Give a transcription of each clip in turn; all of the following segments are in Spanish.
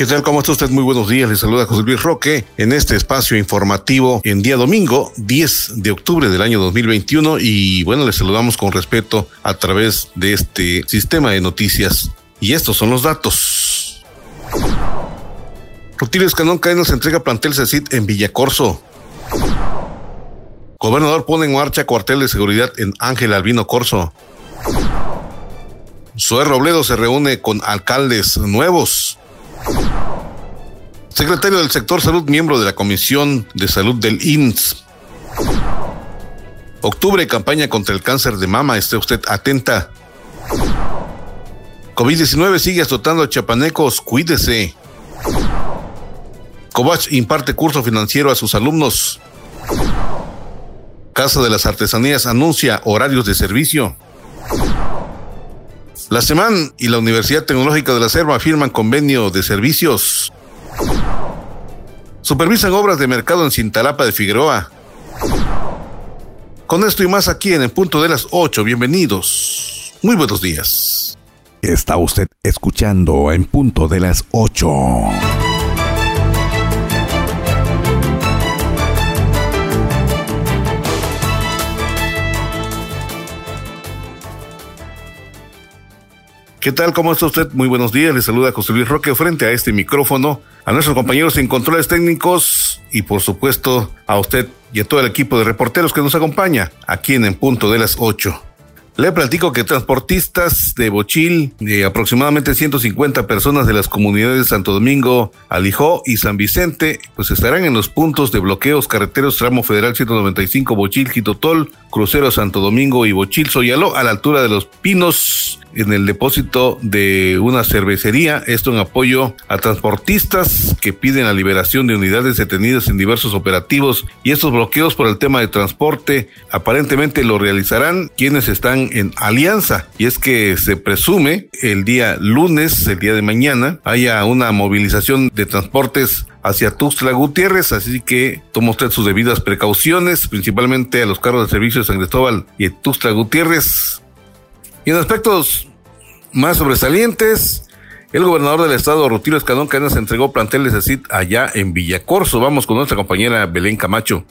¿Qué tal? ¿Cómo está usted? Muy buenos días. Le saluda José Luis Roque en este espacio informativo en día domingo, 10 de octubre del año 2021. Y bueno, le saludamos con respeto a través de este sistema de noticias. Y estos son los datos. Rutilio Escanón Cadenas entrega plantel CECIT en Villacorso. Gobernador pone en marcha cuartel de seguridad en Ángel Albino Corso. Zoe Robledo se reúne con alcaldes nuevos. Secretario del Sector Salud, miembro de la Comisión de Salud del INS. Octubre, campaña contra el cáncer de mama. Esté usted atenta. COVID-19 sigue azotando a chapanecos. Cuídese. Covach imparte curso financiero a sus alumnos. Casa de las Artesanías anuncia horarios de servicio. La SEMAN y la Universidad Tecnológica de la Selva firman convenio de servicios. Supervisan obras de mercado en Cintalapa de Figueroa. Con esto y más aquí en el punto de las 8. Bienvenidos. Muy buenos días. Está usted escuchando en punto de las 8. ¿Qué tal? ¿Cómo está usted? Muy buenos días. Le saluda José Luis Roque frente a este micrófono, a nuestros compañeros en controles técnicos y por supuesto a usted y a todo el equipo de reporteros que nos acompaña aquí en En Punto de las 8. Le platico que transportistas de Bochil, de aproximadamente 150 personas de las comunidades de Santo Domingo, Alijó y San Vicente, pues estarán en los puntos de bloqueos carreteros tramo federal 195 Bochil, Quitotol, Crucero Santo Domingo y Bochil, Soyaló, a la altura de los Pinos, en el depósito de una cervecería, esto en apoyo a transportistas que piden la liberación de unidades detenidas en diversos operativos y estos bloqueos por el tema de transporte. Aparentemente lo realizarán quienes están en alianza. Y es que se presume el día lunes, el día de mañana, haya una movilización de transportes hacia Tuxtla Gutiérrez, así que toma usted sus debidas precauciones, principalmente a los carros de servicio de San Cristóbal y Tuxtla Gutiérrez y en aspectos más sobresalientes, el gobernador del estado, Rutilio Escadón Cadenas, entregó planteles de CIT allá en Villacorso. Vamos con nuestra compañera Belén Camacho.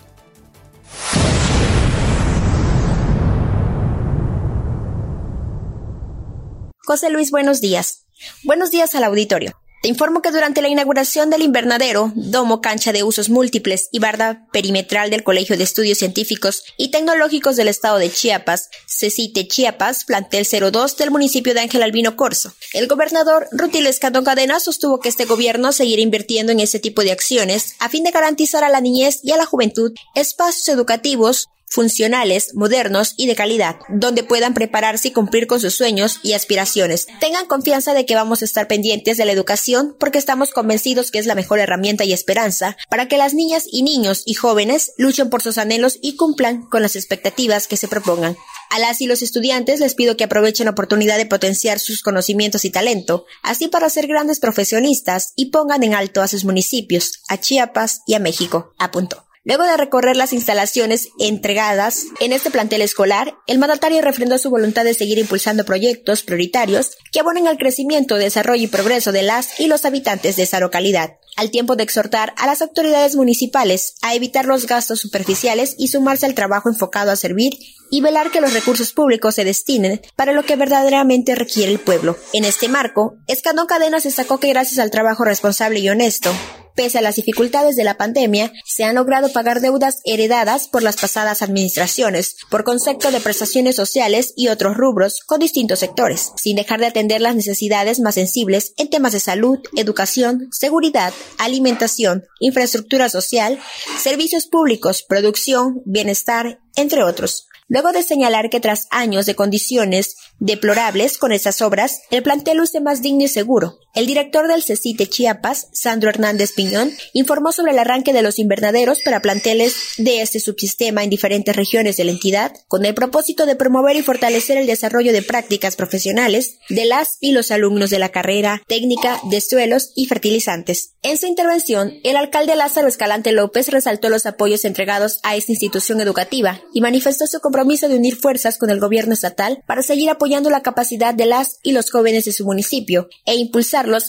José Luis, buenos días. Buenos días al auditorio. Te informo que durante la inauguración del invernadero, domo, cancha de usos múltiples y barda perimetral del Colegio de Estudios Científicos y Tecnológicos del Estado de Chiapas, CECITE Chiapas, plantel 02 del municipio de Ángel Albino Corso. El gobernador Rutil Escandón Cadena sostuvo que este gobierno seguirá invirtiendo en este tipo de acciones a fin de garantizar a la niñez y a la juventud espacios educativos funcionales, modernos y de calidad, donde puedan prepararse y cumplir con sus sueños y aspiraciones. Tengan confianza de que vamos a estar pendientes de la educación porque estamos convencidos que es la mejor herramienta y esperanza para que las niñas y niños y jóvenes luchen por sus anhelos y cumplan con las expectativas que se propongan. A las y los estudiantes les pido que aprovechen la oportunidad de potenciar sus conocimientos y talento, así para ser grandes profesionistas y pongan en alto a sus municipios, a Chiapas y a México. Apuntó. Luego de recorrer las instalaciones entregadas en este plantel escolar, el mandatario refrendó su voluntad de seguir impulsando proyectos prioritarios que abonen al crecimiento, desarrollo y progreso de las y los habitantes de esa localidad, al tiempo de exhortar a las autoridades municipales a evitar los gastos superficiales y sumarse al trabajo enfocado a servir y velar que los recursos públicos se destinen para lo que verdaderamente requiere el pueblo. En este marco, Escandón Cadenas destacó que gracias al trabajo responsable y honesto, Pese a las dificultades de la pandemia, se han logrado pagar deudas heredadas por las pasadas administraciones, por concepto de prestaciones sociales y otros rubros con distintos sectores, sin dejar de atender las necesidades más sensibles en temas de salud, educación, seguridad, alimentación, infraestructura social, servicios públicos, producción, bienestar, entre otros. Luego de señalar que tras años de condiciones deplorables con esas obras, el plantel luce más digno y seguro, El director del CECITE Chiapas, Sandro Hernández Piñón, informó sobre el arranque de los invernaderos para planteles de este subsistema en diferentes regiones de la entidad, con el propósito de promover y fortalecer el desarrollo de prácticas profesionales de las y los alumnos de la carrera técnica de suelos y fertilizantes. En su intervención, el alcalde Lázaro Escalante López resaltó los apoyos entregados a esta institución educativa y manifestó su compromiso de unir fuerzas con el gobierno estatal para seguir apoyando la capacidad de las y los jóvenes de su municipio e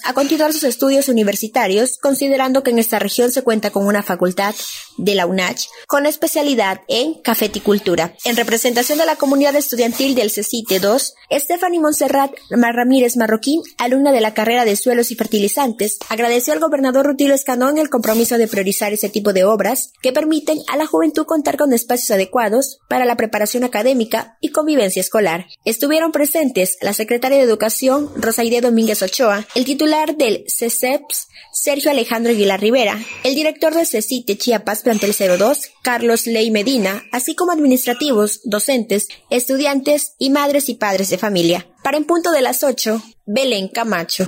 a continuar sus estudios universitarios, considerando que en esta región se cuenta con una facultad de la UNACH con especialidad en cafeticultura. En representación de la comunidad estudiantil del CECITE 2, Stephanie Montserrat Ramírez Marroquín, alumna de la carrera de suelos y fertilizantes, agradeció al gobernador Rutilio Escanón el compromiso de priorizar ese tipo de obras que permiten a la juventud contar con espacios adecuados para la preparación académica y convivencia escolar. Estuvieron presentes la secretaria de Educación, Rosaide Domínguez Ochoa, el titular del CECEPS, Sergio Alejandro Aguilar Rivera, el director del CECITE Chiapas Plantel 02, Carlos Ley Medina, así como administrativos, docentes, estudiantes y madres y padres de familia. Para en punto de las 8, Belén Camacho.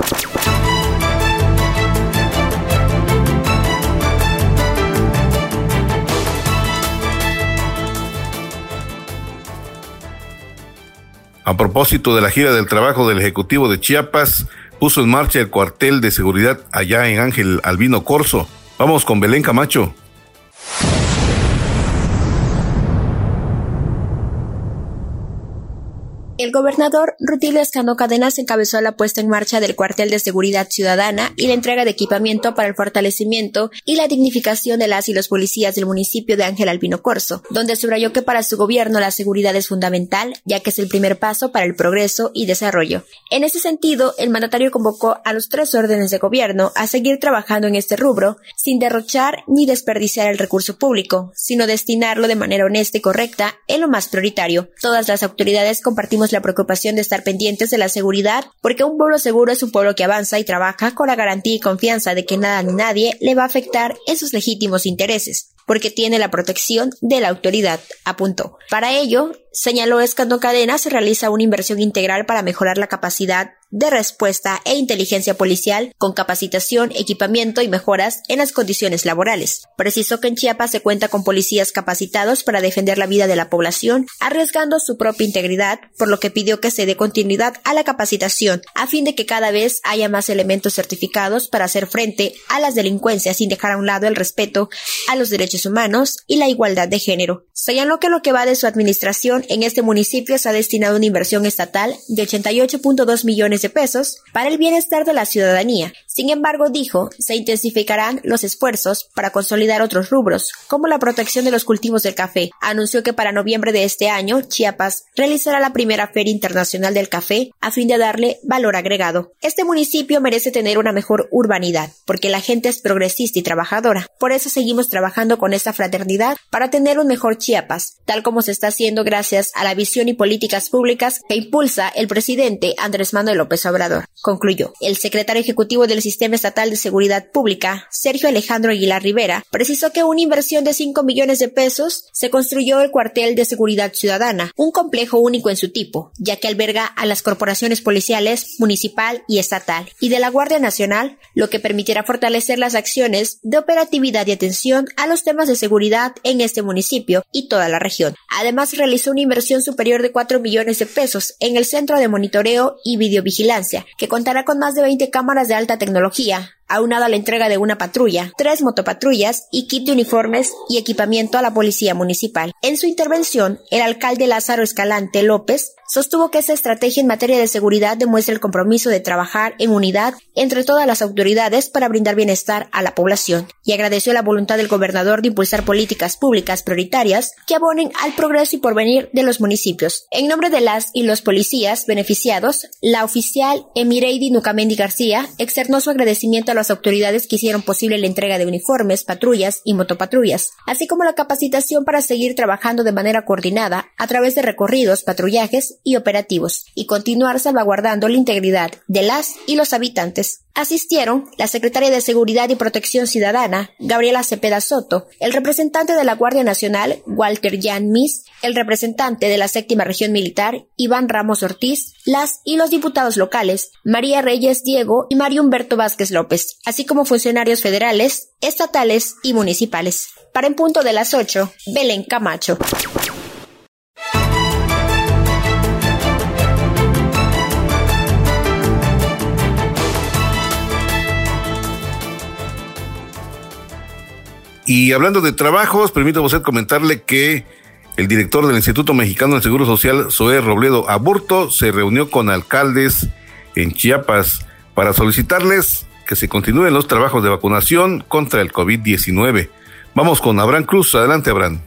A propósito de la gira del trabajo del Ejecutivo de Chiapas, puso en marcha el cuartel de seguridad allá en Ángel Albino Corso. Vamos con Belén Camacho. El gobernador Rutilio Escano Cadenas encabezó la puesta en marcha del cuartel de seguridad ciudadana y la entrega de equipamiento para el fortalecimiento y la dignificación de las y los policías del municipio de Ángel Albino Corso, donde subrayó que para su gobierno la seguridad es fundamental, ya que es el primer paso para el progreso y desarrollo. En ese sentido, el mandatario convocó a los tres órdenes de gobierno a seguir trabajando en este rubro, sin derrochar ni desperdiciar el recurso público, sino destinarlo de manera honesta y correcta en lo más prioritario. Todas las autoridades compartimos la preocupación de estar pendientes de la seguridad, porque un pueblo seguro es un pueblo que avanza y trabaja con la garantía y confianza de que nada ni nadie le va a afectar en sus legítimos intereses porque tiene la protección de la autoridad, apuntó. Para ello, señaló Escando Cadena, se realiza una inversión integral para mejorar la capacidad de respuesta e inteligencia policial con capacitación, equipamiento y mejoras en las condiciones laborales. Precisó que en Chiapas se cuenta con policías capacitados para defender la vida de la población, arriesgando su propia integridad, por lo que pidió que se dé continuidad a la capacitación, a fin de que cada vez haya más elementos certificados para hacer frente a las delincuencias sin dejar a un lado el respeto a los derechos humanos y la igualdad de género. Señaló que lo que va de su administración en este municipio se ha destinado una inversión estatal de 88.2 millones de pesos para el bienestar de la ciudadanía. Sin embargo, dijo, se intensificarán los esfuerzos para consolidar otros rubros, como la protección de los cultivos del café. Anunció que para noviembre de este año, Chiapas realizará la primera Feria Internacional del Café a fin de darle valor agregado. Este municipio merece tener una mejor urbanidad, porque la gente es progresista y trabajadora. Por eso seguimos trabajando con esta fraternidad para tener un mejor Chiapas, tal como se está haciendo gracias a la visión y políticas públicas que impulsa el presidente Andrés Manuel López Obrador, concluyó. El secretario ejecutivo del Sistema Estatal de Seguridad Pública, Sergio Alejandro Aguilar Rivera, precisó que una inversión de 5 millones de pesos se construyó el cuartel de seguridad ciudadana, un complejo único en su tipo, ya que alberga a las corporaciones policiales municipal y estatal y de la Guardia Nacional, lo que permitirá fortalecer las acciones de operatividad y atención a los temas de seguridad en este municipio y toda la región. Además, realizó una inversión superior de 4 millones de pesos en el Centro de Monitoreo y Videovigilancia que contará con más de 20 cámaras de alta tecnología, tecnología aunado a la entrega de una patrulla, tres motopatrullas y kit de uniformes y equipamiento a la policía municipal. En su intervención, el alcalde Lázaro Escalante López sostuvo que esa estrategia en materia de seguridad demuestra el compromiso de trabajar en unidad entre todas las autoridades para brindar bienestar a la población y agradeció la voluntad del gobernador de impulsar políticas públicas prioritarias que abonen al progreso y porvenir de los municipios. En nombre de las y los policías beneficiados, la oficial Emireidi Nucamendi García externó su agradecimiento a las autoridades que hicieron posible la entrega de uniformes, patrullas y motopatrullas, así como la capacitación para seguir trabajando de manera coordinada a través de recorridos, patrullajes y operativos y continuar salvaguardando la integridad de las y los habitantes. Asistieron la secretaria de Seguridad y Protección Ciudadana, Gabriela Cepeda Soto, el representante de la Guardia Nacional, Walter Jan Mis, el representante de la Séptima Región Militar, Iván Ramos Ortiz, las y los diputados locales, María Reyes Diego y Mario Humberto Vázquez López, así como funcionarios federales, estatales y municipales. Para en punto de las 8, Belén Camacho. Y hablando de trabajos, permítame usted comentarle que el director del Instituto Mexicano del Seguro Social, Zoé Robledo Aburto, se reunió con alcaldes en Chiapas para solicitarles que se continúen los trabajos de vacunación contra el COVID-19. Vamos con Abraham Cruz. Adelante, Abraham.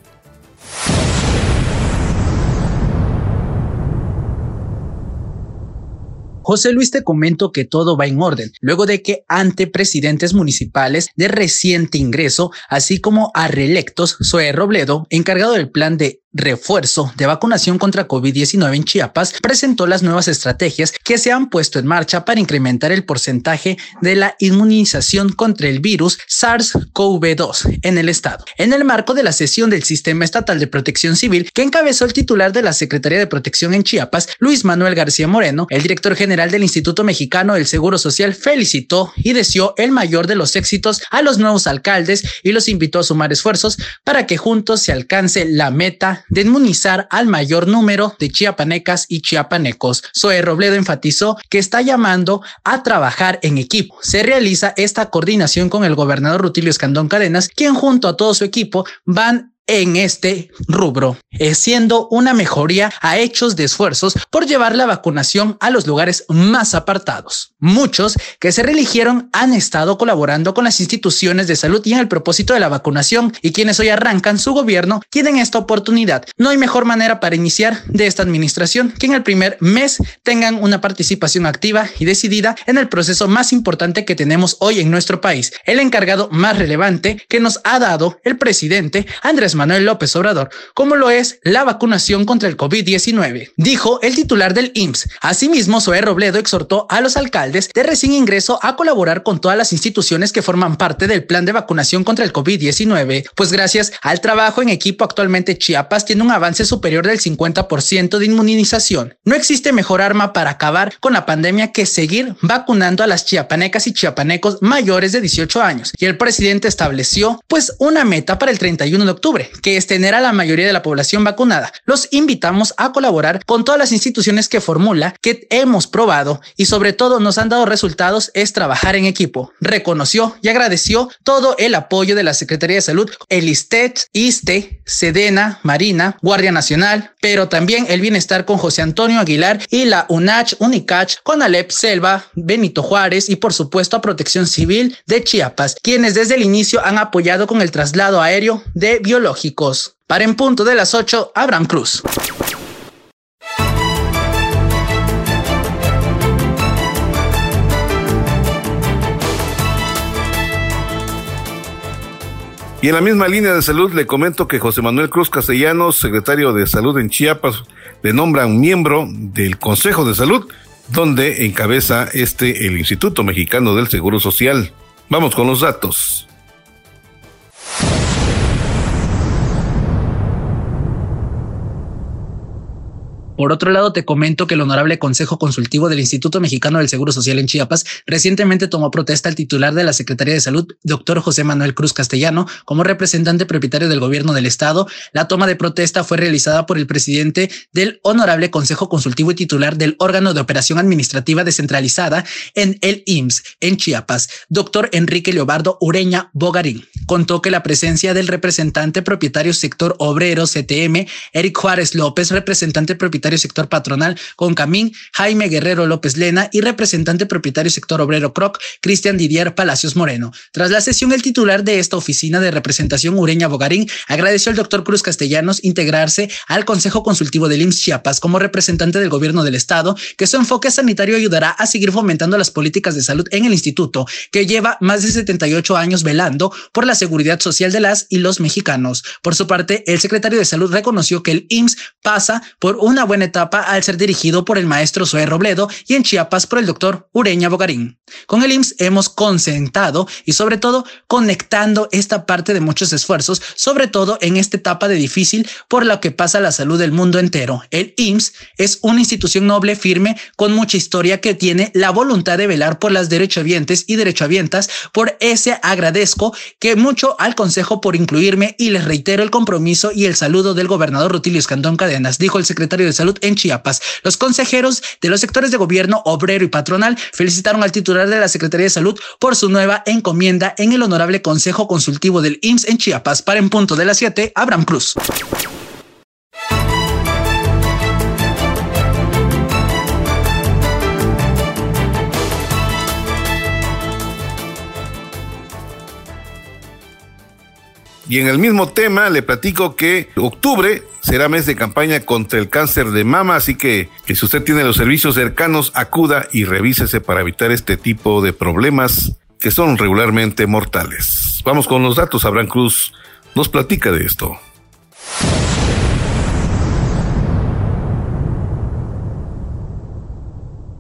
José Luis te comento que todo va en orden, luego de que ante presidentes municipales de reciente ingreso, así como a reelectos, Zoe Robledo, encargado del plan de refuerzo de vacunación contra COVID-19 en Chiapas, presentó las nuevas estrategias que se han puesto en marcha para incrementar el porcentaje de la inmunización contra el virus SARS-CoV-2 en el estado. En el marco de la sesión del Sistema Estatal de Protección Civil que encabezó el titular de la Secretaría de Protección en Chiapas, Luis Manuel García Moreno, el director general del Instituto Mexicano del Seguro Social felicitó y deseó el mayor de los éxitos a los nuevos alcaldes y los invitó a sumar esfuerzos para que juntos se alcance la meta de inmunizar al mayor número de chiapanecas y chiapanecos. Zoe Robledo enfatizó que está llamando a trabajar en equipo. Se realiza esta coordinación con el gobernador Rutilio Escandón Cadenas, quien junto a todo su equipo van en este rubro, eh, siendo una mejoría a hechos de esfuerzos por llevar la vacunación a los lugares más apartados. Muchos que se reeligieron han estado colaborando con las instituciones de salud y en el propósito de la vacunación y quienes hoy arrancan su gobierno tienen esta oportunidad. No hay mejor manera para iniciar de esta administración que en el primer mes tengan una participación activa y decidida en el proceso más importante que tenemos hoy en nuestro país, el encargado más relevante que nos ha dado el presidente Andrés Manuel López Obrador, como lo es la vacunación contra el COVID-19, dijo el titular del IMSS. Asimismo, Zoé Robledo exhortó a los alcaldes de recién ingreso a colaborar con todas las instituciones que forman parte del plan de vacunación contra el COVID-19, pues gracias al trabajo en equipo actualmente Chiapas tiene un avance superior del 50% de inmunización. No existe mejor arma para acabar con la pandemia que seguir vacunando a las chiapanecas y chiapanecos mayores de 18 años. Y el presidente estableció pues una meta para el 31 de octubre, que es tener a la mayoría de la población vacunada. Los invitamos a colaborar con todas las instituciones que formula, que hemos probado y sobre todo nos han dado resultados es trabajar en equipo. Reconoció y agradeció todo el apoyo de la Secretaría de Salud, el ISTET, ISTE, Sedena, Marina, Guardia Nacional, pero también el bienestar con José Antonio Aguilar y la UNACH, UNICACH, con Alep Selva, Benito Juárez y por supuesto a Protección Civil de Chiapas, quienes desde el inicio han apoyado con el traslado aéreo de para en punto de las 8, Abraham Cruz. Y en la misma línea de salud le comento que José Manuel Cruz Castellanos, secretario de Salud en Chiapas, le nombran miembro del Consejo de Salud, donde encabeza este el Instituto Mexicano del Seguro Social. Vamos con los datos. Por otro lado, te comento que el Honorable Consejo Consultivo del Instituto Mexicano del Seguro Social en Chiapas recientemente tomó protesta al titular de la Secretaría de Salud, doctor José Manuel Cruz Castellano, como representante propietario del gobierno del Estado. La toma de protesta fue realizada por el presidente del Honorable Consejo Consultivo y titular del órgano de operación administrativa descentralizada en el IMSS en Chiapas, doctor Enrique Leobardo Ureña Bogarín. Contó que la presencia del representante propietario sector obrero CTM, Eric Juárez López, representante propietario sector patronal con Camín, Jaime Guerrero López Lena y representante propietario sector obrero CROC, Cristian Didier Palacios Moreno. Tras la sesión, el titular de esta oficina de representación, Ureña Bogarín, agradeció al doctor Cruz Castellanos integrarse al Consejo Consultivo del IMSS Chiapas como representante del gobierno del estado, que su enfoque sanitario ayudará a seguir fomentando las políticas de salud en el instituto, que lleva más de 78 años velando por la seguridad social de las y los mexicanos. Por su parte, el secretario de Salud reconoció que el IMSS pasa por una buena etapa al ser dirigido por el maestro Zoe Robledo y en Chiapas por el doctor Ureña Bogarín. Con el IMSS hemos concentrado y sobre todo conectando esta parte de muchos esfuerzos, sobre todo en esta etapa de difícil por la que pasa la salud del mundo entero. El IMSS es una institución noble, firme, con mucha historia que tiene la voluntad de velar por las derechohabientes y derechohabientas. Por ese agradezco que mucho al Consejo por incluirme y les reitero el compromiso y el saludo del gobernador Rutilio Escandón Cadenas, dijo el secretario de Salud en Chiapas. Los consejeros de los sectores de gobierno, obrero y patronal felicitaron al titular de la Secretaría de Salud por su nueva encomienda en el Honorable Consejo Consultivo del IMSS en Chiapas. Para en punto de las 7, Abraham Cruz. Y en el mismo tema le platico que octubre será mes de campaña contra el cáncer de mama, así que, que si usted tiene los servicios cercanos, acuda y revísese para evitar este tipo de problemas que son regularmente mortales. Vamos con los datos. Abraham Cruz nos platica de esto.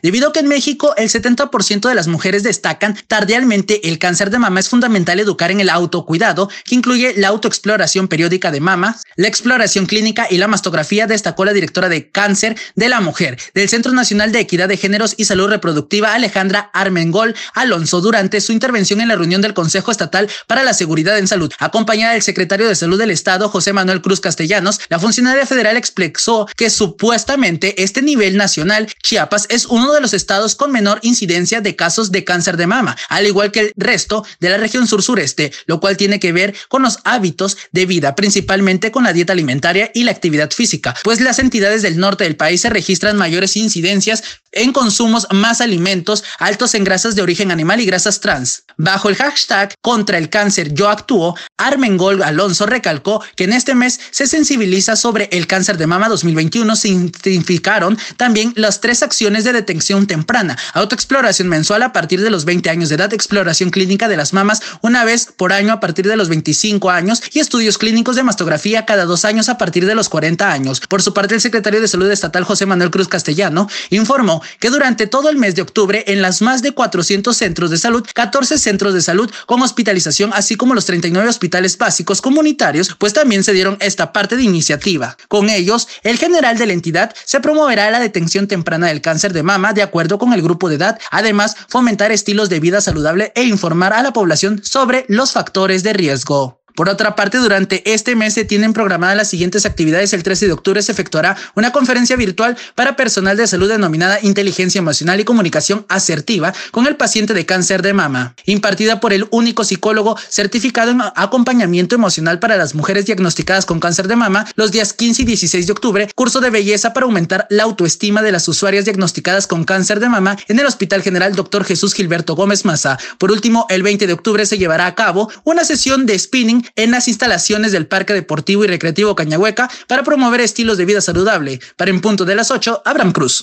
Debido a que en México el 70% de las mujeres destacan tardialmente el cáncer de mama, es fundamental educar en el autocuidado, que incluye la autoexploración periódica de mama, la exploración clínica y la mastografía, destacó la directora de cáncer de la mujer del Centro Nacional de Equidad de Géneros y Salud Reproductiva, Alejandra Armengol Alonso, durante su intervención en la reunión del Consejo Estatal para la Seguridad en Salud. Acompañada del secretario de Salud del Estado, José Manuel Cruz Castellanos, la funcionaria federal expresó que supuestamente este nivel nacional, Chiapas, es uno de de los estados con menor incidencia de casos de cáncer de mama, al igual que el resto de la región sur-sureste, lo cual tiene que ver con los hábitos de vida, principalmente con la dieta alimentaria y la actividad física, pues las entidades del norte del país se registran mayores incidencias en consumos más alimentos altos en grasas de origen animal y grasas trans. Bajo el hashtag contra el cáncer yo actúo, Armengol Alonso recalcó que en este mes se sensibiliza sobre el cáncer de mama 2021. Se identificaron también las tres acciones de detección temprana, autoexploración mensual a partir de los 20 años de edad, exploración clínica de las mamas una vez por año a partir de los 25 años y estudios clínicos de mastografía cada dos años a partir de los 40 años. Por su parte, el secretario de Salud Estatal José Manuel Cruz Castellano informó que durante todo el mes de octubre en las más de 400 centros de salud, 14 centros de salud con hospitalización, así como los 39 hospitales básicos comunitarios, pues también se dieron esta parte de iniciativa. Con ellos, el general de la entidad se promoverá la detención temprana del cáncer de mama de acuerdo con el grupo de edad. Además, fomentar estilos de vida saludable e informar a la población sobre los factores de riesgo. Por otra parte, durante este mes se tienen programadas las siguientes actividades. El 13 de octubre se efectuará una conferencia virtual para personal de salud denominada Inteligencia Emocional y Comunicación Asertiva con el paciente de cáncer de mama, impartida por el único psicólogo certificado en acompañamiento emocional para las mujeres diagnosticadas con cáncer de mama los días 15 y 16 de octubre, curso de belleza para aumentar la autoestima de las usuarias diagnosticadas con cáncer de mama en el Hospital General Dr. Jesús Gilberto Gómez Maza. Por último, el 20 de octubre se llevará a cabo una sesión de spinning en las instalaciones del Parque Deportivo y Recreativo Cañahueca para promover estilos de vida saludable. Para en punto de las 8, Abraham Cruz.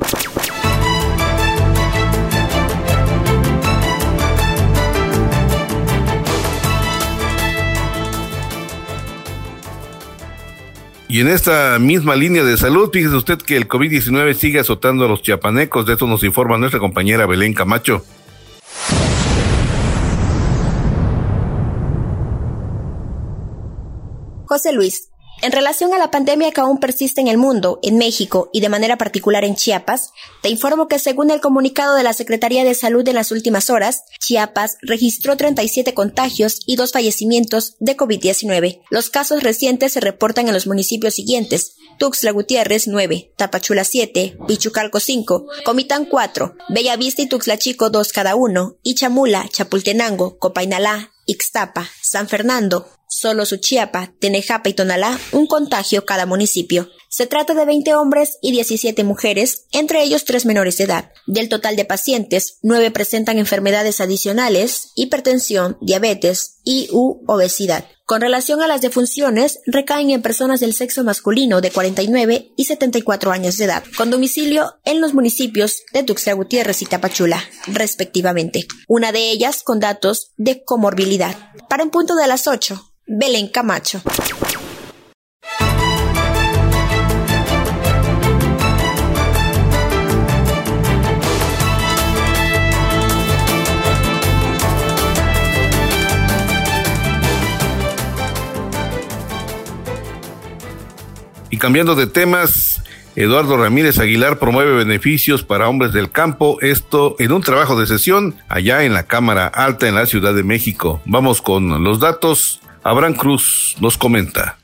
Y en esta misma línea de salud, fíjese usted que el COVID-19 sigue azotando a los chiapanecos. De esto nos informa nuestra compañera Belén Camacho. José Luis, en relación a la pandemia que aún persiste en el mundo, en México y de manera particular en Chiapas, te informo que según el comunicado de la Secretaría de Salud en las últimas horas, Chiapas registró 37 contagios y dos fallecimientos de COVID-19. Los casos recientes se reportan en los municipios siguientes: Tuxtla Gutiérrez 9, Tapachula 7, Pichucalco 5, Comitán 4, Bellavista y Tuxtla Chico 2 cada uno, y Chamula, Chapultenango, Copainalá, Ixtapa, San Fernando, Solo Suchiapa, Tenejapa y Tonalá, un contagio cada municipio. Se trata de 20 hombres y 17 mujeres, entre ellos tres menores de edad. Del total de pacientes, 9 presentan enfermedades adicionales, hipertensión, diabetes y u obesidad. Con relación a las defunciones, recaen en personas del sexo masculino de 49 y 74 años de edad, con domicilio en los municipios de Tuxtla Gutiérrez y Tapachula, respectivamente. Una de ellas con datos de comorbilidad. Para un punto de las 8, Belén Camacho. Y cambiando de temas, Eduardo Ramírez Aguilar promueve beneficios para hombres del campo, esto en un trabajo de sesión allá en la Cámara Alta en la Ciudad de México. Vamos con los datos. Abraham Cruz nos comenta.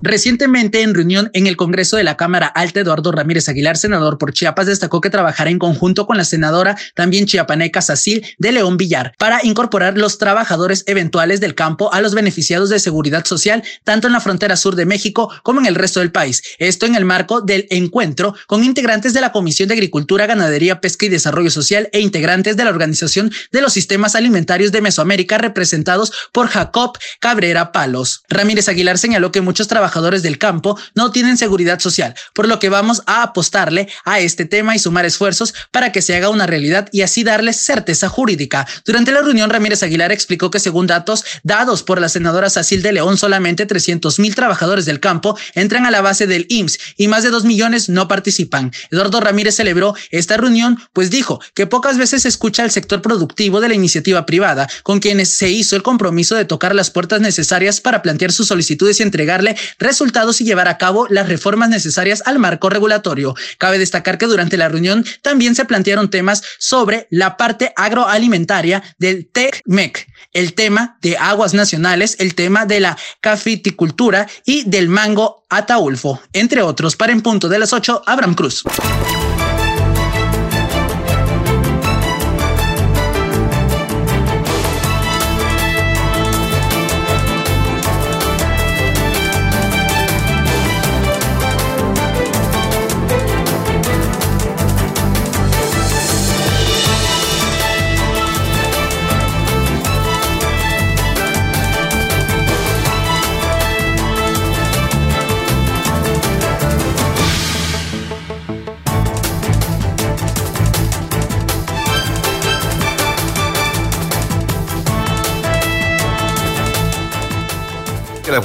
Recientemente, en reunión en el Congreso de la Cámara Alta, Eduardo Ramírez Aguilar, senador por Chiapas, destacó que trabajará en conjunto con la senadora también chiapaneca Sacil de León Villar para incorporar los trabajadores eventuales del campo a los beneficiados de seguridad social, tanto en la frontera sur de México como en el resto del país. Esto en el marco del encuentro con integrantes de la Comisión de Agricultura, Ganadería, Pesca y Desarrollo Social e integrantes de la Organización de los Sistemas Alimentarios de Mesoamérica, representados por Jacob Cabrera Palos. Ramírez Aguilar señaló que muchos trabajadores trabajadores del campo no tienen seguridad social, por lo que vamos a apostarle a este tema y sumar esfuerzos para que se haga una realidad y así darles certeza jurídica. Durante la reunión, Ramírez Aguilar explicó que según datos dados por la senadora Sacil de León, solamente 300 mil trabajadores del campo entran a la base del IMSS y más de 2 millones no participan. Eduardo Ramírez celebró esta reunión, pues dijo que pocas veces se escucha al sector productivo de la iniciativa privada, con quienes se hizo el compromiso de tocar las puertas necesarias para plantear sus solicitudes y entregarle resultados y llevar a cabo las reformas necesarias al marco regulatorio. Cabe destacar que durante la reunión también se plantearon temas sobre la parte agroalimentaria del TECMEC, el tema de aguas nacionales, el tema de la cafeticultura y del mango ataulfo, entre otros. Para en punto de las 8, Abraham Cruz.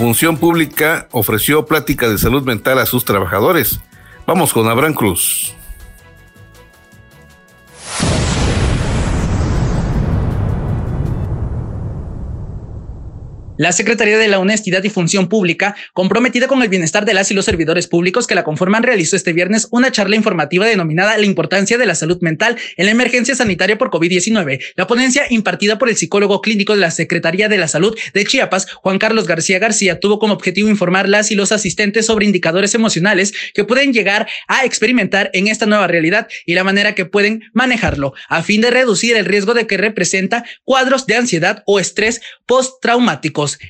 Función pública ofreció plática de salud mental a sus trabajadores. Vamos con Abraham Cruz. La Secretaría de la Honestidad y Función Pública, comprometida con el bienestar de las y los servidores públicos que la conforman, realizó este viernes una charla informativa denominada La importancia de la salud mental en la emergencia sanitaria por COVID-19. La ponencia impartida por el psicólogo clínico de la Secretaría de la Salud de Chiapas, Juan Carlos García García, tuvo como objetivo informar las y los asistentes sobre indicadores emocionales que pueden llegar a experimentar en esta nueva realidad y la manera que pueden manejarlo, a fin de reducir el riesgo de que representa cuadros de ansiedad o estrés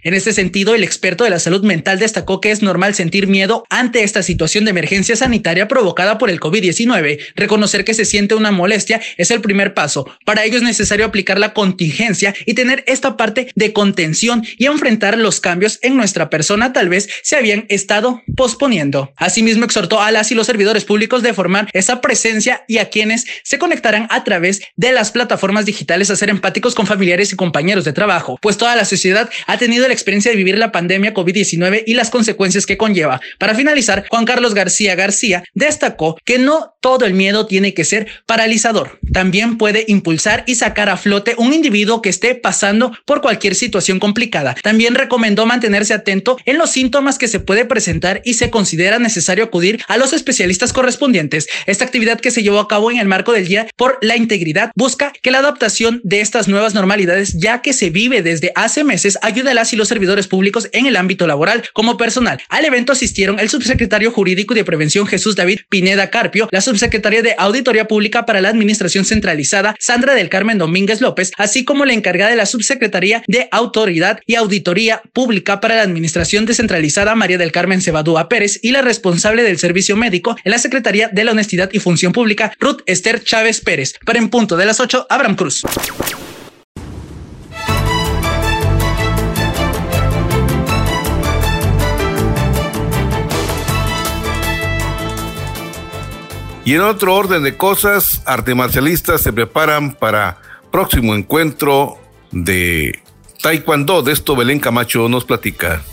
En este sentido, el experto de la salud mental destacó que es normal sentir miedo ante esta situación de emergencia sanitaria provocada por el COVID-19. Reconocer que se siente una molestia es el primer paso. Para ello es necesario aplicar la contingencia y tener esta parte de contención y enfrentar los cambios en nuestra persona tal vez se habían estado posponiendo. Asimismo, exhortó a las y los servidores públicos de formar esa presencia y a quienes se conectarán a través de las plataformas digitales a ser empáticos con familiares y compañeros de trabajo, pues toda la sociedad ha tenido la experiencia de vivir la pandemia COVID-19 y las consecuencias que conlleva. Para finalizar, Juan Carlos García García destacó que no todo el miedo tiene que ser paralizador. También puede impulsar y sacar a flote un individuo que esté pasando por cualquier situación complicada. También recomendó mantenerse atento en los síntomas que se puede presentar y se considera necesario acudir a los especialistas correspondientes. Esta actividad que se llevó a cabo en el marco del Día por la Integridad busca que la adaptación de estas nuevas normalidades, ya que se vive desde hace meses, ayude las y los servidores públicos en el ámbito laboral como personal. Al evento asistieron el subsecretario jurídico de prevención Jesús David Pineda Carpio, la subsecretaria de Auditoría Pública para la Administración Centralizada Sandra del Carmen Domínguez López, así como la encargada de la subsecretaría de Autoridad y Auditoría Pública para la Administración Descentralizada María del Carmen Cebadúa Pérez y la responsable del servicio médico en la Secretaría de la Honestidad y Función Pública Ruth Esther Chávez Pérez. Para en punto de las 8, Abraham Cruz. Y en otro orden de cosas, artes marcialistas se preparan para próximo encuentro de Taekwondo. De esto Belén Camacho nos platica.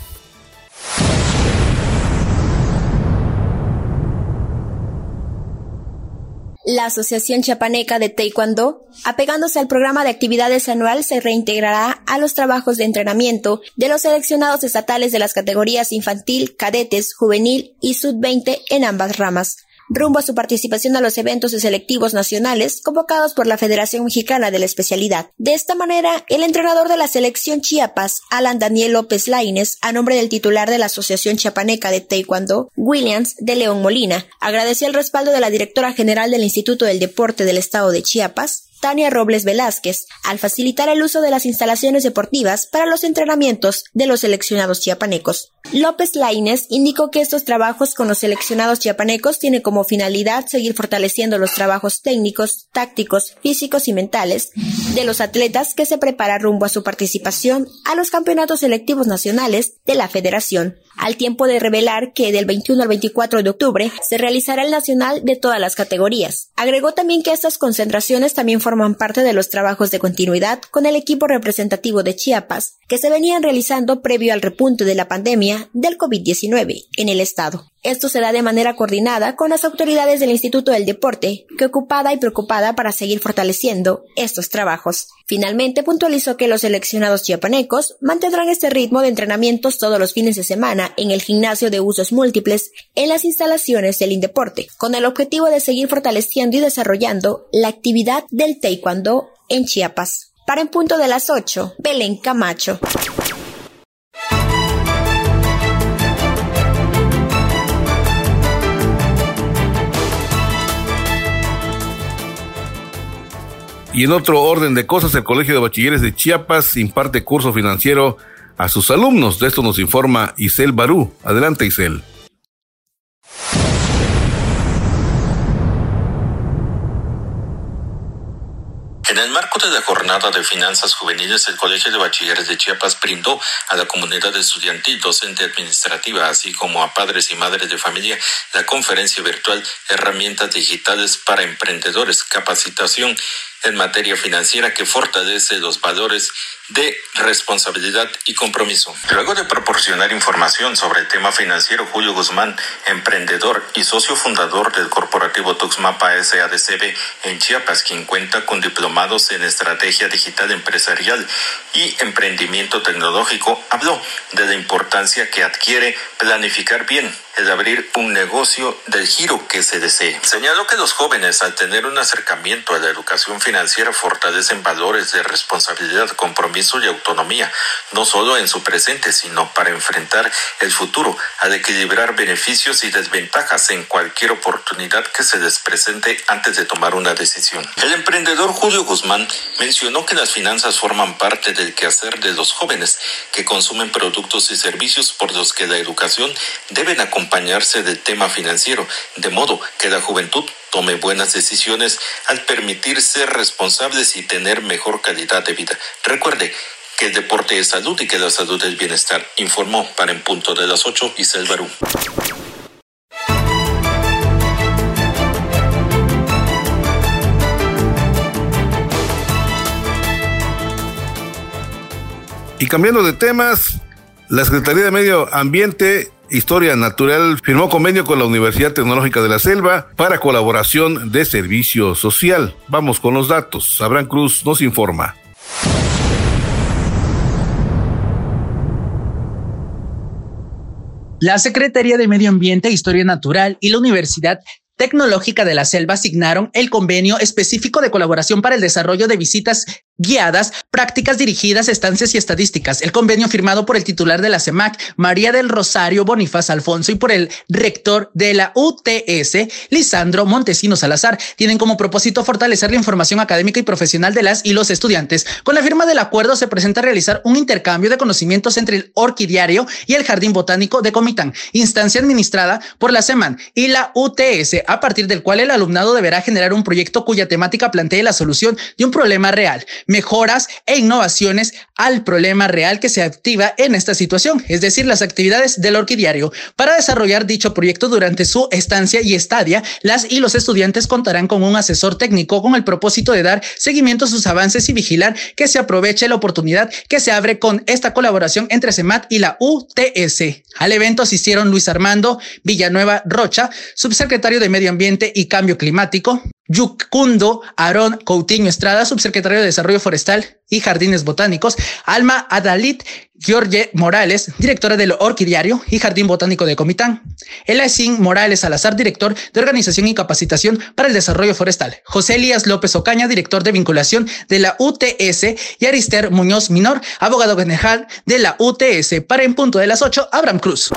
La Asociación Chapaneca de Taekwondo, apegándose al programa de actividades anual, se reintegrará a los trabajos de entrenamiento de los seleccionados estatales de las categorías infantil, cadetes, juvenil y sub-20 en ambas ramas rumbo a su participación a los eventos selectivos nacionales convocados por la Federación Mexicana de la Especialidad. De esta manera, el entrenador de la selección Chiapas, Alan Daniel López Laines, a nombre del titular de la Asociación Chiapaneca de Taekwondo, Williams de León Molina, agradeció el respaldo de la directora general del Instituto del Deporte del Estado de Chiapas, Tania Robles Velázquez, al facilitar el uso de las instalaciones deportivas para los entrenamientos de los seleccionados chiapanecos. López Laines indicó que estos trabajos con los seleccionados chiapanecos tienen como finalidad seguir fortaleciendo los trabajos técnicos, tácticos, físicos y mentales de los atletas que se preparan rumbo a su participación a los campeonatos selectivos nacionales de la federación al tiempo de revelar que del 21 al 24 de octubre se realizará el nacional de todas las categorías. Agregó también que estas concentraciones también forman parte de los trabajos de continuidad con el equipo representativo de Chiapas, que se venían realizando previo al repunte de la pandemia del COVID-19 en el estado. Esto se da de manera coordinada con las autoridades del Instituto del Deporte, que ocupada y preocupada para seguir fortaleciendo estos trabajos. Finalmente puntualizó que los seleccionados chiapanecos mantendrán este ritmo de entrenamientos todos los fines de semana en el gimnasio de usos múltiples en las instalaciones del Indeporte, con el objetivo de seguir fortaleciendo y desarrollando la actividad del taekwondo en Chiapas. Para en punto de las 8, Belén Camacho. Y en otro orden de cosas, el Colegio de Bachilleres de Chiapas imparte curso financiero a sus alumnos. De esto nos informa Isel Barú. Adelante, Isel. En el marco de la jornada de finanzas juveniles, el Colegio de Bachilleres de Chiapas brindó a la comunidad estudiantil, docente administrativa, así como a padres y madres de familia, la conferencia virtual Herramientas Digitales para Emprendedores, Capacitación en materia financiera que fortalece los valores de responsabilidad y compromiso. Luego de proporcionar información sobre el tema financiero, Julio Guzmán, emprendedor y socio fundador del corporativo Tuxmapa SADCB en Chiapas, quien cuenta con diplomados en estrategia digital empresarial y emprendimiento tecnológico, habló de la importancia que adquiere planificar bien el abrir un negocio del giro que se desee. Señaló que los jóvenes, al tener un acercamiento a la educación financiera, fortalecen valores de responsabilidad, compromiso y autonomía, no solo en su presente, sino para enfrentar el futuro, al equilibrar beneficios y desventajas en cualquier oportunidad que se les presente antes de tomar una decisión. El emprendedor Julio Guzmán mencionó que las finanzas forman parte del quehacer de los jóvenes que consumen productos y servicios por los que la educación deben acompañar acompañarse del tema financiero, de modo que la juventud tome buenas decisiones al permitir ser responsables y tener mejor calidad de vida. Recuerde que el deporte es salud y que la salud es bienestar, informó para en punto de las 8 Isel Barú. Y cambiando de temas, la Secretaría de Medio Ambiente Historia Natural firmó convenio con la Universidad Tecnológica de la Selva para colaboración de servicio social. Vamos con los datos. Abraham Cruz nos informa. La Secretaría de Medio Ambiente, Historia Natural y la Universidad Tecnológica de la Selva asignaron el convenio específico de colaboración para el desarrollo de visitas guiadas, prácticas dirigidas, estancias y estadísticas. El convenio firmado por el titular de la CEMAC, María del Rosario Bonifaz Alfonso, y por el rector de la UTS, Lisandro Montesino Salazar, tienen como propósito fortalecer la información académica y profesional de las y los estudiantes. Con la firma del acuerdo se presenta realizar un intercambio de conocimientos entre el Orquidiario y el Jardín Botánico de Comitán, instancia administrada por la CEMAN y la UTS, a partir del cual el alumnado deberá generar un proyecto cuya temática plantee la solución de un problema real, mejoras e innovaciones al problema real que se activa en esta situación, es decir, las actividades del Orquidiario. Para desarrollar dicho proyecto durante su estancia y estadia, las y los estudiantes contarán con un asesor técnico con el propósito de dar seguimiento a sus avances y vigilar que se aproveche la oportunidad que se abre con esta colaboración entre CEMAT y la UTS. Al evento asistieron Luis Armando Villanueva Rocha, subsecretario de Medio Ambiente y Cambio Climático, Yucundo Aarón Coutinho Estrada, subsecretario de Desarrollo Forestal y Jardines Botánicos, Alma Adalit George Morales, directora del Orquidiario y Jardín Botánico de Comitán, Elaín Morales Salazar, director de Organización y Capacitación para el Desarrollo Forestal, José Elías López Ocaña, director de Vinculación de la UTS y Arister Muñoz Minor, abogado general de la UTS. Para en punto de las 8, Abraham Cruz.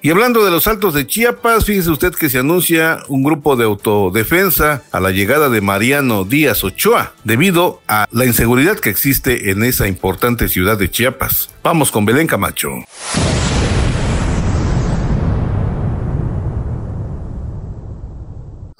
Y hablando de los altos de Chiapas, fíjese usted que se anuncia un grupo de autodefensa a la llegada de Mariano Díaz Ochoa, debido a la inseguridad que existe en esa importante ciudad de Chiapas. Vamos con Belén Camacho.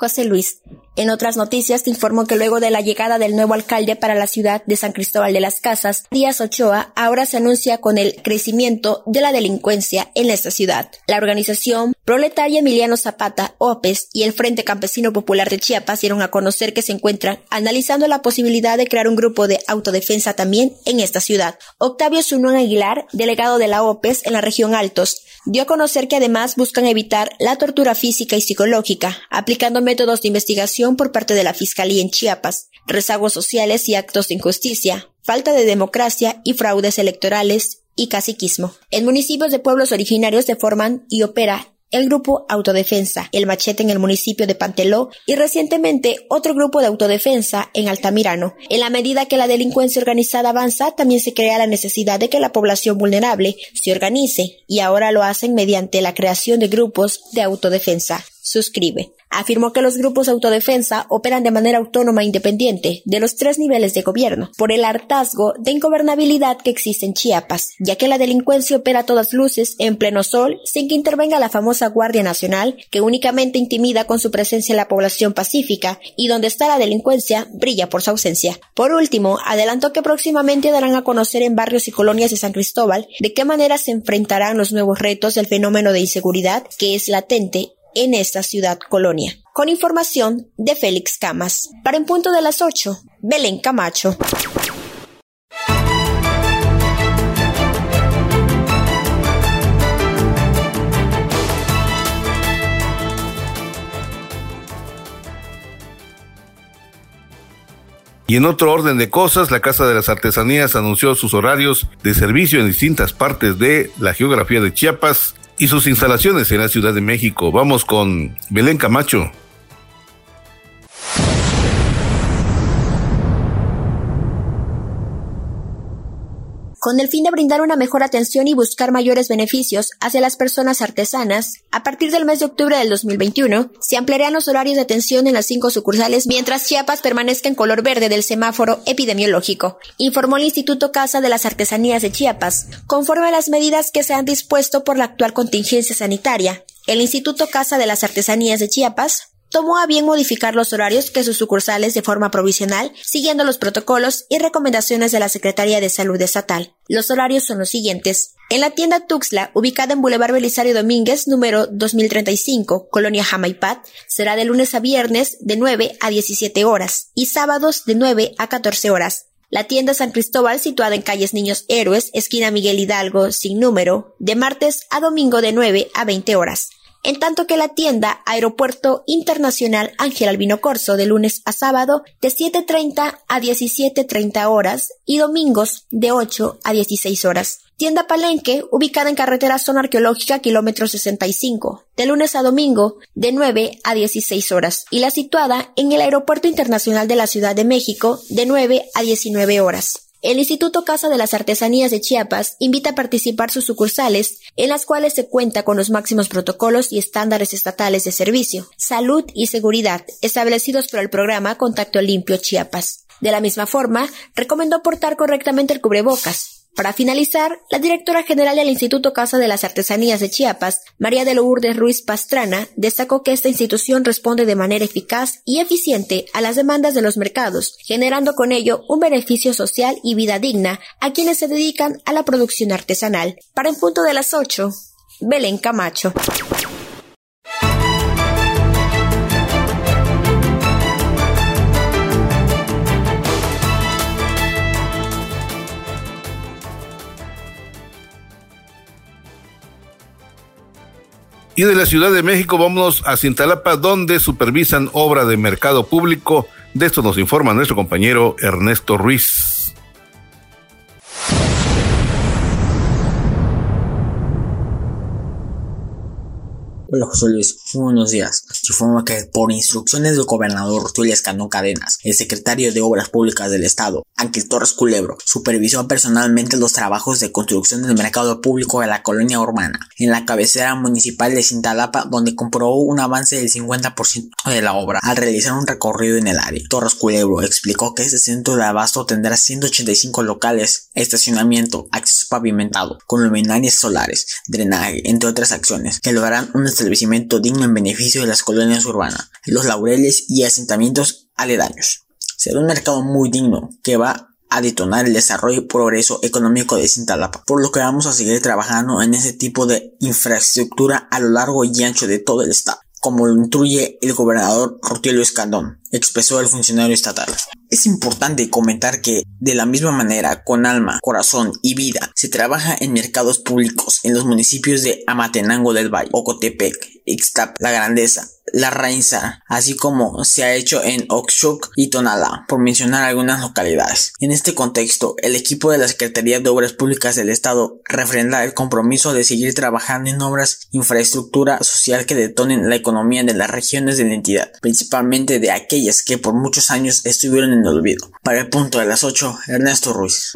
José Luis, en otras noticias te informo que luego de la llegada del nuevo alcalde para la ciudad de San Cristóbal de las Casas, Díaz Ochoa ahora se anuncia con el crecimiento de la delincuencia en esta ciudad. La organización proletaria Emiliano Zapata, OPES y el Frente Campesino Popular de Chiapas dieron a conocer que se encuentran analizando la posibilidad de crear un grupo de autodefensa también en esta ciudad. Octavio Zunón Aguilar, delegado de la OPES en la región Altos, dio a conocer que además buscan evitar la tortura física y psicológica, aplicando métodos de investigación por parte de la Fiscalía en Chiapas, rezagos sociales y actos de injusticia, falta de democracia y fraudes electorales y caciquismo. En municipios de pueblos originarios se forman y opera el grupo Autodefensa, el Machete en el municipio de Panteló y recientemente otro grupo de autodefensa en Altamirano. En la medida que la delincuencia organizada avanza, también se crea la necesidad de que la población vulnerable se organice y ahora lo hacen mediante la creación de grupos de autodefensa. Suscribe. Afirmó que los grupos de autodefensa operan de manera autónoma e independiente de los tres niveles de gobierno, por el hartazgo de ingobernabilidad que existe en Chiapas, ya que la delincuencia opera a todas luces en pleno sol sin que intervenga la famosa Guardia Nacional, que únicamente intimida con su presencia en la población pacífica y donde está la delincuencia brilla por su ausencia. Por último, adelantó que próximamente darán a conocer en barrios y colonias de San Cristóbal de qué manera se enfrentarán los nuevos retos del fenómeno de inseguridad que es latente en esta ciudad colonia. Con información de Félix Camas. Para en punto de las 8, Belén Camacho. Y en otro orden de cosas, la Casa de las Artesanías anunció sus horarios de servicio en distintas partes de la geografía de Chiapas y sus instalaciones en la Ciudad de México. Vamos con Belén Camacho. Con el fin de brindar una mejor atención y buscar mayores beneficios hacia las personas artesanas, a partir del mes de octubre del 2021 se ampliarán los horarios de atención en las cinco sucursales mientras Chiapas permanezca en color verde del semáforo epidemiológico, informó el Instituto Casa de las Artesanías de Chiapas. Conforme a las medidas que se han dispuesto por la actual contingencia sanitaria, el Instituto Casa de las Artesanías de Chiapas tomó a bien modificar los horarios que sus sucursales de forma provisional, siguiendo los protocolos y recomendaciones de la Secretaría de Salud Estatal. Los horarios son los siguientes. En la tienda Tuxtla, ubicada en Boulevard Belisario Domínguez, número 2035, Colonia Jamaipat, será de lunes a viernes de 9 a 17 horas y sábados de 9 a 14 horas. La tienda San Cristóbal, situada en calles Niños Héroes, esquina Miguel Hidalgo, sin número, de martes a domingo de 9 a 20 horas. En tanto que la tienda Aeropuerto Internacional Ángel Albino Corso de lunes a sábado de 7.30 a 17.30 horas y domingos de 8 a 16 horas. Tienda Palenque, ubicada en carretera zona arqueológica kilómetro 65, de lunes a domingo, de 9 a 16 horas, y la situada en el Aeropuerto Internacional de la Ciudad de México, de 9 a 19 horas. El Instituto Casa de las Artesanías de Chiapas invita a participar sus sucursales, en las cuales se cuenta con los máximos protocolos y estándares estatales de servicio, salud y seguridad establecidos por el programa Contacto Limpio Chiapas. De la misma forma, recomendó portar correctamente el cubrebocas, para finalizar, la directora general del Instituto Casa de las Artesanías de Chiapas, María de Lourdes Ruiz Pastrana, destacó que esta institución responde de manera eficaz y eficiente a las demandas de los mercados, generando con ello un beneficio social y vida digna a quienes se dedican a la producción artesanal. Para en punto de las 8, Belén Camacho. Y de la Ciudad de México vámonos a Cintalapa, donde supervisan obra de mercado público. De esto nos informa nuestro compañero Ernesto Ruiz. Hola José Luis, buenos días. Se informa que por instrucciones del gobernador Tulio Escandón Cadenas, el secretario de Obras Públicas del Estado, Ángel Torres Culebro, supervisó personalmente los trabajos de construcción del mercado público de la colonia urbana, en la cabecera municipal de Cintalapa, donde comprobó un avance del 50% de la obra al realizar un recorrido en el área. Torres Culebro explicó que este centro de abasto tendrá 185 locales, estacionamiento, acceso pavimentado, con luminarias solares, drenaje, entre otras acciones, que lograrán un establecimiento digno en beneficio de las colonias urbanas, los laureles y asentamientos aledaños. Será un mercado muy digno que va a detonar el desarrollo y progreso económico de Cintalapa, por lo que vamos a seguir trabajando en ese tipo de infraestructura a lo largo y ancho de todo el estado como lo instruye el gobernador Rutilio Escandón, expresó el funcionario estatal. Es importante comentar que, de la misma manera, con alma, corazón y vida, se trabaja en mercados públicos en los municipios de Amatenango del Valle, Ocotepec, Ixtap, La Grandeza, La Rainza, así como se ha hecho en Oxchuc y Tonalá, por mencionar algunas localidades. En este contexto, el equipo de la Secretaría de Obras Públicas del Estado refrenda el compromiso de seguir trabajando en obras infraestructura social que detonen la economía de las regiones de la entidad, principalmente de aquellas que por muchos años estuvieron en el olvido. Para el punto de las 8, Ernesto Ruiz.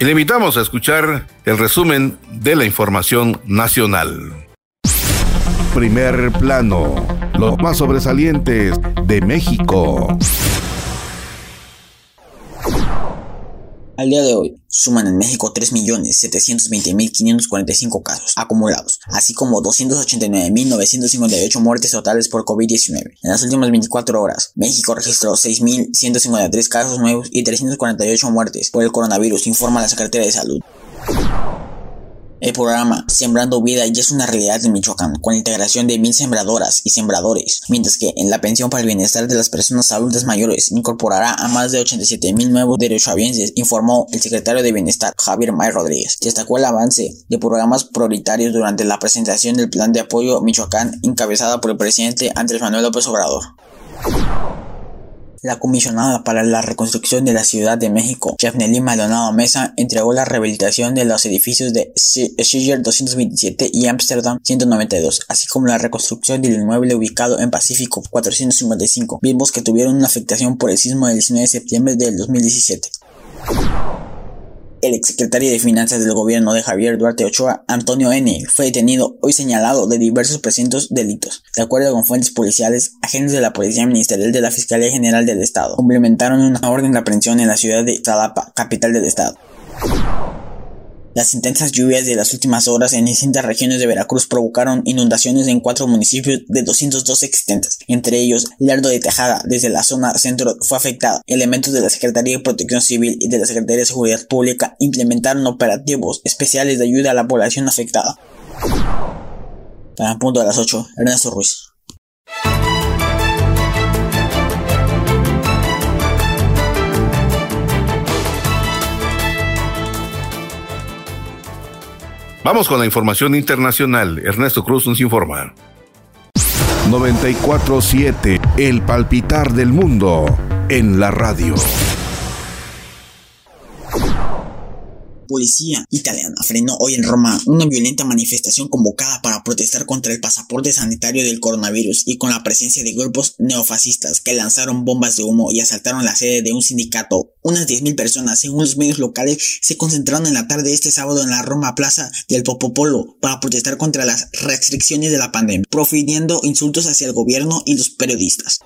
Y le invitamos a escuchar el resumen de la información nacional. Primer plano, los más sobresalientes de México. Al día de hoy, suman en México 3.720.545 casos acumulados, así como 289.958 muertes totales por COVID-19. En las últimas 24 horas, México registró 6.153 casos nuevos y 348 muertes por el coronavirus, informa la Secretaría de Salud. El programa Sembrando Vida ya es una realidad en Michoacán, con la integración de mil sembradoras y sembradores, mientras que en la pensión para el bienestar de las personas adultas mayores incorporará a más de 87 mil nuevos derechohabientes, informó el secretario de Bienestar, Javier May Rodríguez. Destacó el avance de programas prioritarios durante la presentación del plan de apoyo Michoacán encabezada por el presidente Andrés Manuel López Obrador. La comisionada para la reconstrucción de la Ciudad de México, Jafneli Maldonado Mesa, entregó la rehabilitación de los edificios de Schiller 227 y Amsterdam 192, así como la reconstrucción del inmueble ubicado en Pacífico 455, mismos que tuvieron una afectación por el sismo del 19 de septiembre del 2017. El exsecretario de Finanzas del gobierno de Javier Duarte Ochoa, Antonio N., fue detenido hoy señalado de diversos presuntos delitos. De acuerdo con fuentes policiales, agentes de la Policía Ministerial de la Fiscalía General del Estado complementaron una orden de aprehensión en la ciudad de Talapa, capital del estado. Las intensas lluvias de las últimas horas en distintas regiones de Veracruz provocaron inundaciones en cuatro municipios de 202 existentes, entre ellos Lerdo de Tejada, desde la zona centro fue afectada. Elementos de la Secretaría de Protección Civil y de la Secretaría de Seguridad Pública implementaron operativos especiales de ayuda a la población afectada. Punto de las 8, Ernesto Ruiz. Vamos con la información internacional. Ernesto Cruz nos informa. 947 El palpitar del mundo en la radio. Policía italiana frenó hoy en Roma una violenta manifestación convocada para protestar contra el pasaporte sanitario del coronavirus y con la presencia de grupos neofascistas que lanzaron bombas de humo y asaltaron la sede de un sindicato. Unas 10.000 personas, según los medios locales, se concentraron en la tarde de este sábado en la Roma Plaza del Popopolo para protestar contra las restricciones de la pandemia, profiriendo insultos hacia el gobierno y los periodistas.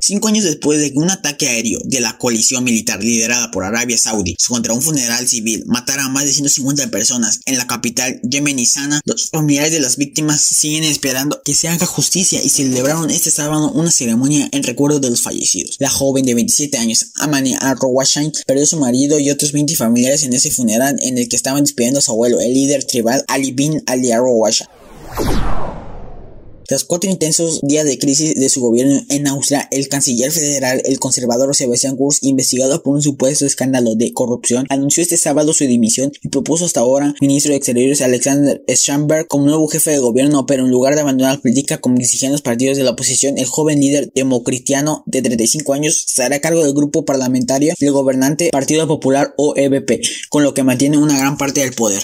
Cinco años después de que un ataque aéreo de la coalición militar liderada por Arabia Saudí contra un funeral civil matara a más de 150 personas en la capital yemenizana, los familiares de las víctimas siguen esperando que se haga justicia y celebraron este sábado una ceremonia en recuerdo de los fallecidos. La joven de 27 años, Amani al-Rawashain, perdió a su marido y otros 20 familiares en ese funeral en el que estaban despidiendo a su abuelo, el líder tribal Ali bin Ali al-Rawashain. Tras cuatro intensos días de crisis de su gobierno en Austria, el canciller federal, el conservador Sebastian Kurz, investigado por un supuesto escándalo de corrupción, anunció este sábado su dimisión y propuso hasta ahora ministro de Exteriores Alexander Schamberg como nuevo jefe de gobierno, pero en lugar de abandonar la política como exigen los partidos de la oposición, el joven líder democristiano de 35 años estará a cargo del grupo parlamentario del gobernante Partido Popular o EBP, con lo que mantiene una gran parte del poder.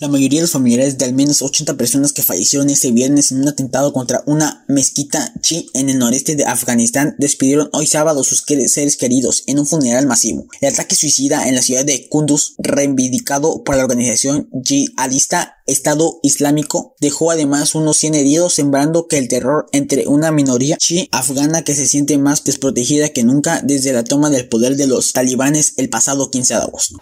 La mayoría de los familiares de al menos 80 personas que fallecieron este viernes en un atentado contra una mezquita chi en el noreste de Afganistán despidieron hoy sábado sus seres queridos en un funeral masivo. El ataque suicida en la ciudad de Kunduz, reivindicado por la organización yihadista Estado Islámico, dejó además unos 100 heridos, sembrando que el terror entre una minoría chi afgana que se siente más desprotegida que nunca desde la toma del poder de los talibanes el pasado 15 de agosto.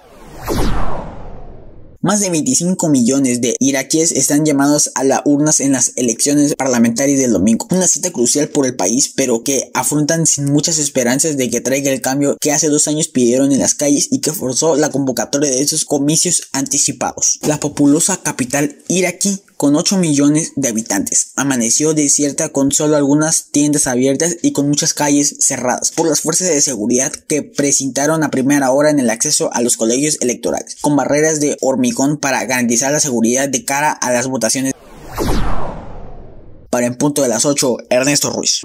Más de 25 millones de iraquíes están llamados a las urnas en las elecciones parlamentarias del domingo. Una cita crucial por el país, pero que afrontan sin muchas esperanzas de que traiga el cambio que hace dos años pidieron en las calles y que forzó la convocatoria de esos comicios anticipados. La populosa capital iraquí con 8 millones de habitantes. Amaneció desierta con solo algunas tiendas abiertas y con muchas calles cerradas por las fuerzas de seguridad que precintaron a primera hora en el acceso a los colegios electorales, con barreras de hormigón para garantizar la seguridad de cara a las votaciones. Para en punto de las 8, Ernesto Ruiz.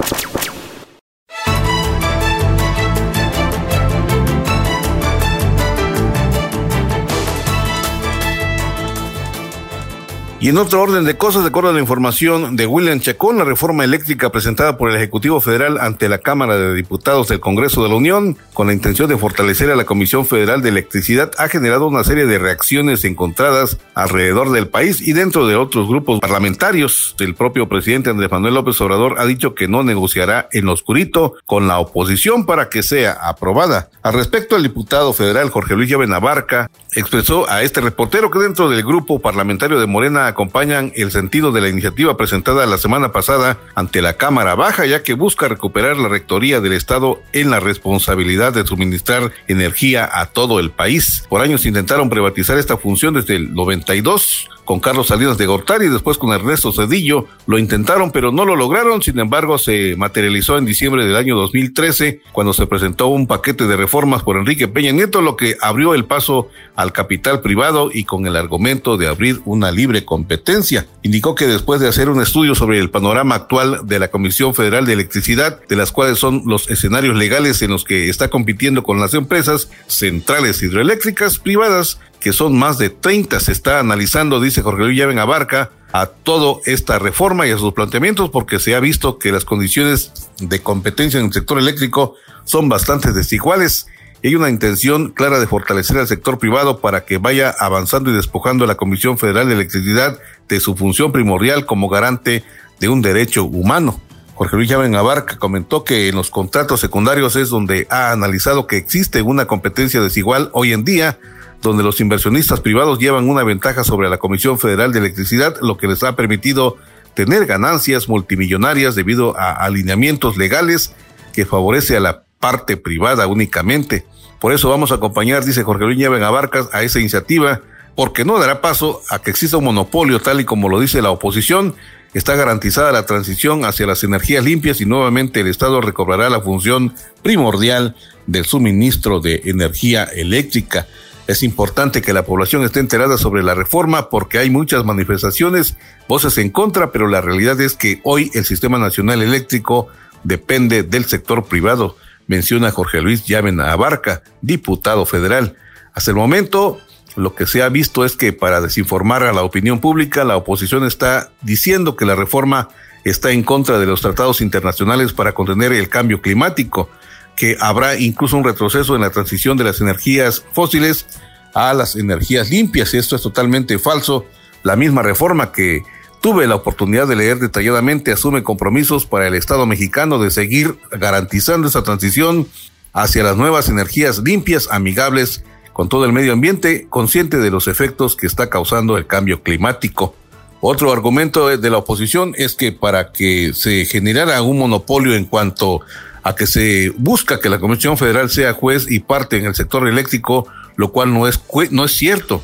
Y en otro orden de cosas, de acuerdo a la información de William Chacón, la reforma eléctrica presentada por el Ejecutivo Federal ante la Cámara de Diputados del Congreso de la Unión, con la intención de fortalecer a la Comisión Federal de Electricidad, ha generado una serie de reacciones encontradas alrededor del país y dentro de otros grupos parlamentarios. El propio presidente Andrés Manuel López Obrador ha dicho que no negociará en oscurito con la oposición para que sea aprobada. Al respecto, el diputado federal Jorge Luis Llave Navarca expresó a este reportero que dentro del grupo parlamentario de Morena acompañan el sentido de la iniciativa presentada la semana pasada ante la Cámara Baja, ya que busca recuperar la rectoría del Estado en la responsabilidad de suministrar energía a todo el país. Por años intentaron privatizar esta función desde el 92 con Carlos Salinas de Gortari y después con Ernesto Cedillo. Lo intentaron, pero no lo lograron. Sin embargo, se materializó en diciembre del año 2013, cuando se presentó un paquete de reformas por Enrique Peña Nieto, lo que abrió el paso al capital privado y con el argumento de abrir una libre competencia. Indicó que después de hacer un estudio sobre el panorama actual de la Comisión Federal de Electricidad, de las cuales son los escenarios legales en los que está compitiendo con las empresas centrales hidroeléctricas privadas, que son más de 30, se está analizando, dice Jorge Luis Llaven Abarca, a toda esta reforma y a sus planteamientos porque se ha visto que las condiciones de competencia en el sector eléctrico son bastante desiguales y hay una intención clara de fortalecer al sector privado para que vaya avanzando y despojando a la Comisión Federal de Electricidad de su función primordial como garante de un derecho humano. Jorge Luis Llaven Abarca comentó que en los contratos secundarios es donde ha analizado que existe una competencia desigual hoy en día donde los inversionistas privados llevan una ventaja sobre la Comisión Federal de Electricidad, lo que les ha permitido tener ganancias multimillonarias debido a alineamientos legales que favorece a la parte privada únicamente. Por eso vamos a acompañar, dice Jorge Luis Nieves Abarcas, a esa iniciativa, porque no dará paso a que exista un monopolio tal y como lo dice la oposición. Está garantizada la transición hacia las energías limpias y nuevamente el Estado recobrará la función primordial del suministro de energía eléctrica. Es importante que la población esté enterada sobre la reforma porque hay muchas manifestaciones, voces en contra, pero la realidad es que hoy el Sistema Nacional Eléctrico depende del sector privado, menciona Jorge Luis Llaven Abarca, diputado federal. Hasta el momento, lo que se ha visto es que para desinformar a la opinión pública, la oposición está diciendo que la reforma está en contra de los tratados internacionales para contener el cambio climático que habrá incluso un retroceso en la transición de las energías fósiles a las energías limpias. Esto es totalmente falso. La misma reforma que tuve la oportunidad de leer detalladamente asume compromisos para el Estado mexicano de seguir garantizando esa transición hacia las nuevas energías limpias, amigables con todo el medio ambiente, consciente de los efectos que está causando el cambio climático. Otro argumento de la oposición es que para que se generara un monopolio en cuanto a que se busca que la Comisión Federal sea juez y parte en el sector eléctrico, lo cual no es, no es cierto.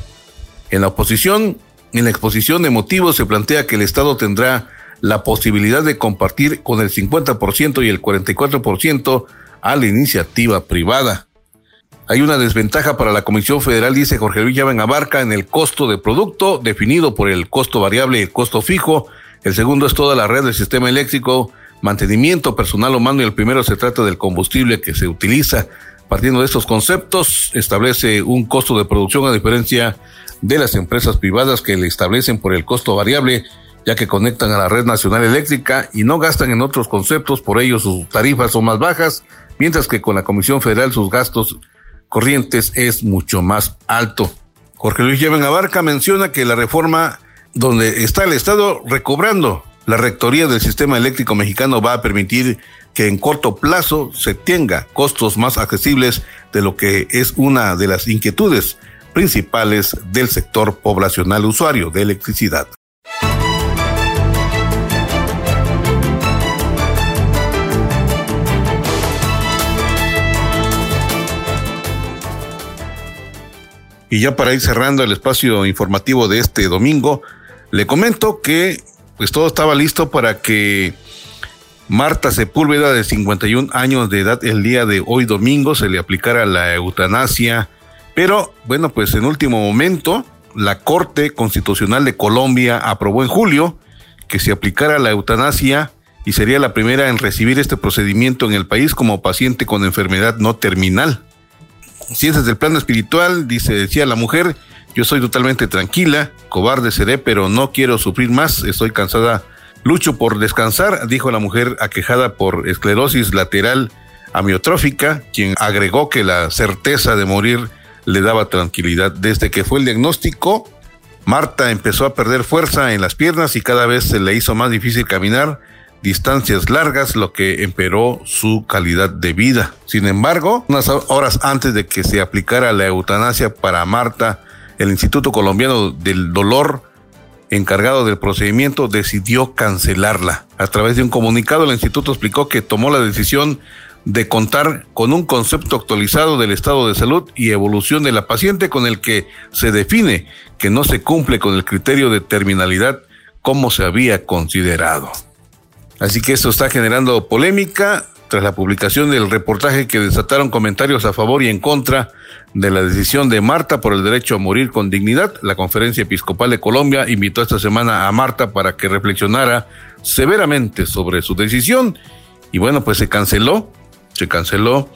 En la oposición, en la exposición de motivos se plantea que el Estado tendrá la posibilidad de compartir con el 50% y el 44% a la iniciativa privada. Hay una desventaja para la Comisión Federal, dice Jorge Luis Llaven Abarca, en el costo de producto, definido por el costo variable y el costo fijo. El segundo es toda la red del sistema eléctrico mantenimiento personal humano y el primero se trata del combustible que se utiliza. Partiendo de estos conceptos, establece un costo de producción a diferencia de las empresas privadas que le establecen por el costo variable, ya que conectan a la red nacional eléctrica y no gastan en otros conceptos, por ello sus tarifas son más bajas, mientras que con la Comisión Federal sus gastos corrientes es mucho más alto. Jorge Luis Lleven Abarca menciona que la reforma donde está el Estado recobrando la Rectoría del Sistema Eléctrico Mexicano va a permitir que en corto plazo se tenga costos más accesibles de lo que es una de las inquietudes principales del sector poblacional usuario de electricidad. Y ya para ir cerrando el espacio informativo de este domingo, le comento que pues todo estaba listo para que Marta Sepúlveda, de 51 años de edad, el día de hoy domingo se le aplicara la eutanasia. Pero bueno, pues en último momento, la Corte Constitucional de Colombia aprobó en julio que se aplicara la eutanasia y sería la primera en recibir este procedimiento en el país como paciente con enfermedad no terminal. Si es desde el plano espiritual, dice, decía la mujer, yo soy totalmente tranquila, cobarde seré, pero no quiero sufrir más, estoy cansada. Lucho por descansar, dijo la mujer aquejada por esclerosis lateral amiotrófica, quien agregó que la certeza de morir le daba tranquilidad. Desde que fue el diagnóstico, Marta empezó a perder fuerza en las piernas y cada vez se le hizo más difícil caminar distancias largas, lo que empeoró su calidad de vida. Sin embargo, unas horas antes de que se aplicara la eutanasia para Marta, el Instituto Colombiano del Dolor, encargado del procedimiento, decidió cancelarla. A través de un comunicado, el instituto explicó que tomó la decisión de contar con un concepto actualizado del estado de salud y evolución de la paciente con el que se define que no se cumple con el criterio de terminalidad como se había considerado. Así que esto está generando polémica tras la publicación del reportaje que desataron comentarios a favor y en contra de la decisión de Marta por el derecho a morir con dignidad. La Conferencia Episcopal de Colombia invitó esta semana a Marta para que reflexionara severamente sobre su decisión y bueno, pues se canceló, se canceló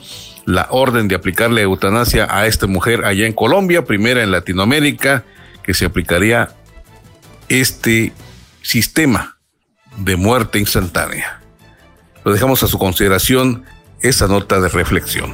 la orden de aplicarle eutanasia a esta mujer allá en Colombia, primera en Latinoamérica, que se aplicaría este sistema de muerte instantánea. Lo dejamos a su consideración esa nota de reflexión.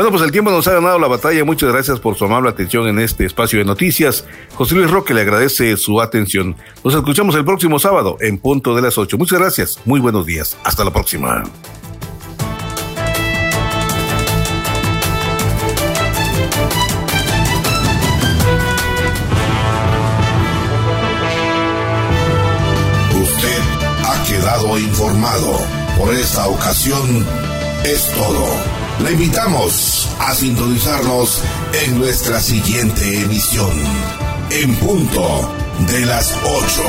Bueno, pues el tiempo nos ha ganado la batalla. Muchas gracias por su amable atención en este espacio de noticias. José Luis Roque le agradece su atención. Nos escuchamos el próximo sábado en punto de las 8. Muchas gracias. Muy buenos días. Hasta la próxima. Usted ha quedado informado. Por esta ocasión es todo. Le invitamos a sintonizarnos en nuestra siguiente emisión, en punto de las 8.